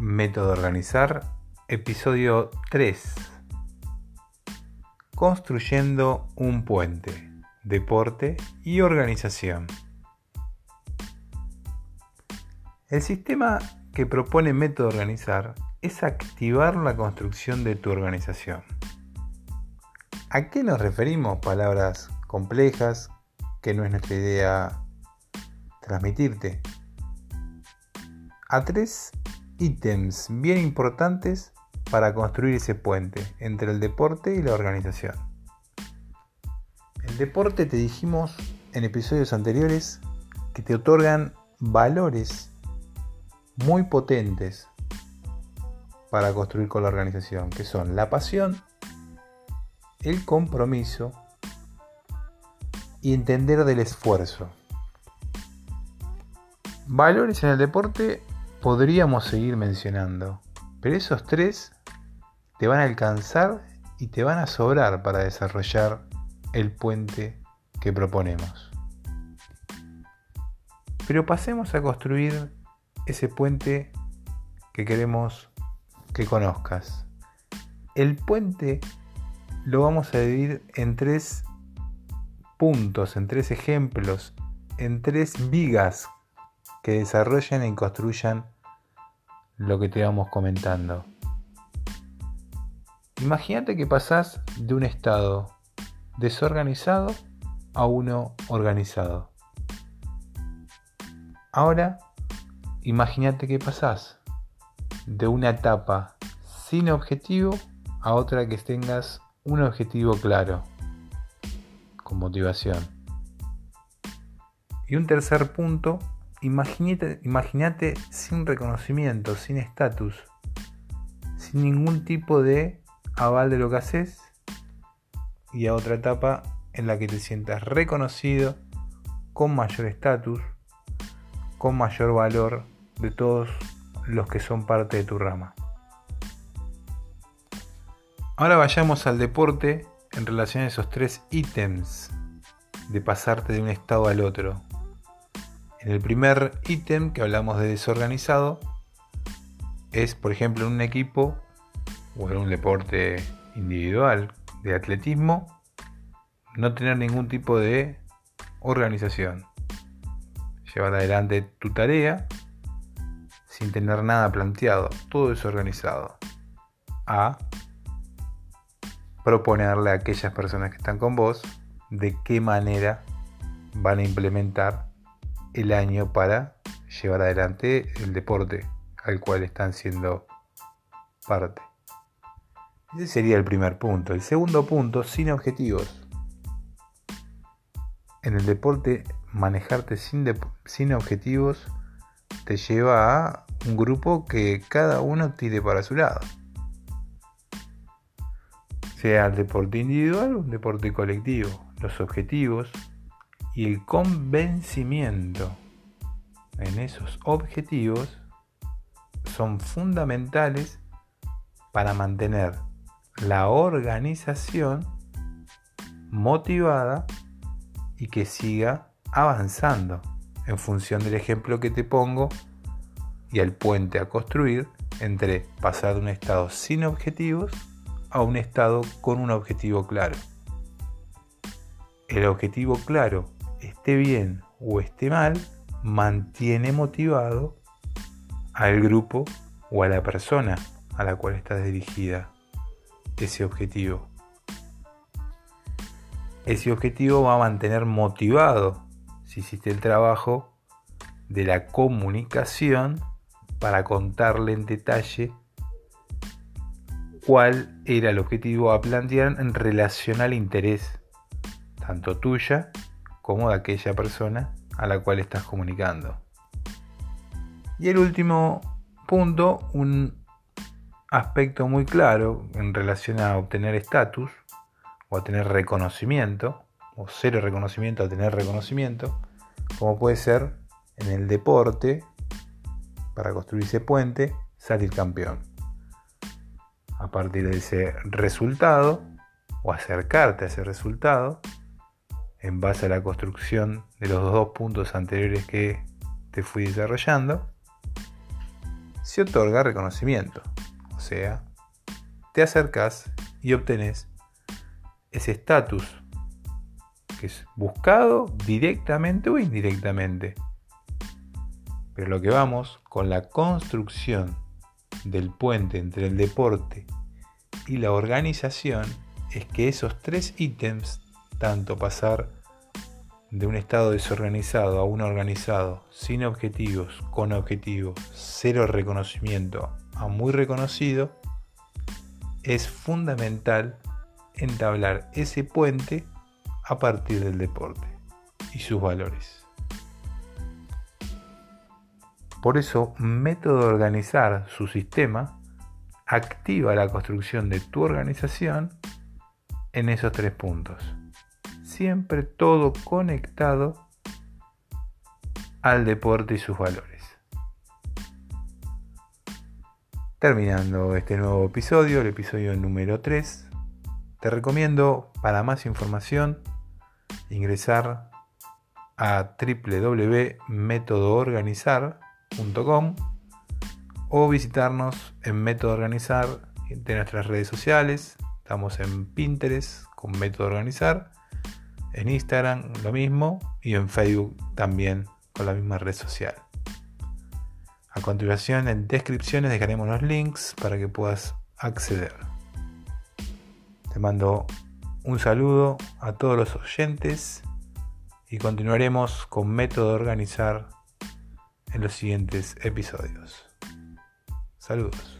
Método Organizar, episodio 3. Construyendo un puente, deporte y organización. El sistema que propone Método Organizar es activar la construcción de tu organización. ¿A qué nos referimos? Palabras complejas que no es nuestra idea transmitirte. A tres ítems bien importantes para construir ese puente entre el deporte y la organización. El deporte te dijimos en episodios anteriores que te otorgan valores muy potentes para construir con la organización, que son la pasión, el compromiso y entender del esfuerzo. Valores en el deporte podríamos seguir mencionando, pero esos tres te van a alcanzar y te van a sobrar para desarrollar el puente que proponemos. Pero pasemos a construir ese puente que queremos que conozcas. El puente lo vamos a dividir en tres puntos, en tres ejemplos, en tres vigas que desarrollen y construyan lo que te vamos comentando. Imagínate que pasás de un estado desorganizado a uno organizado. Ahora, imagínate que pasás de una etapa sin objetivo a otra que tengas un objetivo claro, con motivación. Y un tercer punto Imagínate, sin reconocimiento, sin estatus, sin ningún tipo de aval de lo que haces y a otra etapa en la que te sientas reconocido, con mayor estatus, con mayor valor de todos los que son parte de tu rama. Ahora vayamos al deporte en relación a esos tres ítems de pasarte de un estado al otro. En el primer ítem que hablamos de desorganizado es, por ejemplo, en un equipo o en un deporte individual de atletismo, no tener ningún tipo de organización. Llevar adelante tu tarea sin tener nada planteado, todo desorganizado. A proponerle a aquellas personas que están con vos de qué manera van a implementar el año para llevar adelante el deporte al cual están siendo parte. Ese sería el primer punto. El segundo punto, sin objetivos. En el deporte, manejarte sin, sin objetivos te lleva a un grupo que cada uno tire para su lado. Sea el deporte individual o un deporte colectivo. Los objetivos y el convencimiento en esos objetivos son fundamentales para mantener la organización motivada y que siga avanzando en función del ejemplo que te pongo y el puente a construir entre pasar de un estado sin objetivos a un estado con un objetivo claro. El objetivo claro bien o esté mal, mantiene motivado al grupo o a la persona a la cual está dirigida ese objetivo. Ese objetivo va a mantener motivado, si hiciste el trabajo, de la comunicación para contarle en detalle cuál era el objetivo a plantear en relación al interés, tanto tuya como de aquella persona a la cual estás comunicando. Y el último punto, un aspecto muy claro en relación a obtener estatus o a tener reconocimiento, o cero reconocimiento a tener reconocimiento, como puede ser en el deporte, para construir ese puente, salir campeón. A partir de ese resultado, o acercarte a ese resultado, en base a la construcción de los dos puntos anteriores que te fui desarrollando, se otorga reconocimiento. O sea, te acercas y obtenés ese estatus que es buscado directamente o indirectamente. Pero lo que vamos con la construcción del puente entre el deporte y la organización es que esos tres ítems, tanto pasar de un estado desorganizado a uno organizado, sin objetivos, con objetivos, cero reconocimiento a muy reconocido, es fundamental entablar ese puente a partir del deporte y sus valores. Por eso, método de organizar su sistema activa la construcción de tu organización en esos tres puntos. Siempre todo conectado al deporte y sus valores. Terminando este nuevo episodio, el episodio número 3, te recomiendo para más información ingresar a www.métodoorganizar.com o visitarnos en Método Organizar de nuestras redes sociales. Estamos en Pinterest con Método Organizar, en Instagram lo mismo y en Facebook también con la misma red social. A continuación, en descripciones dejaremos los links para que puedas acceder. Te mando un saludo a todos los oyentes y continuaremos con método de organizar en los siguientes episodios. Saludos.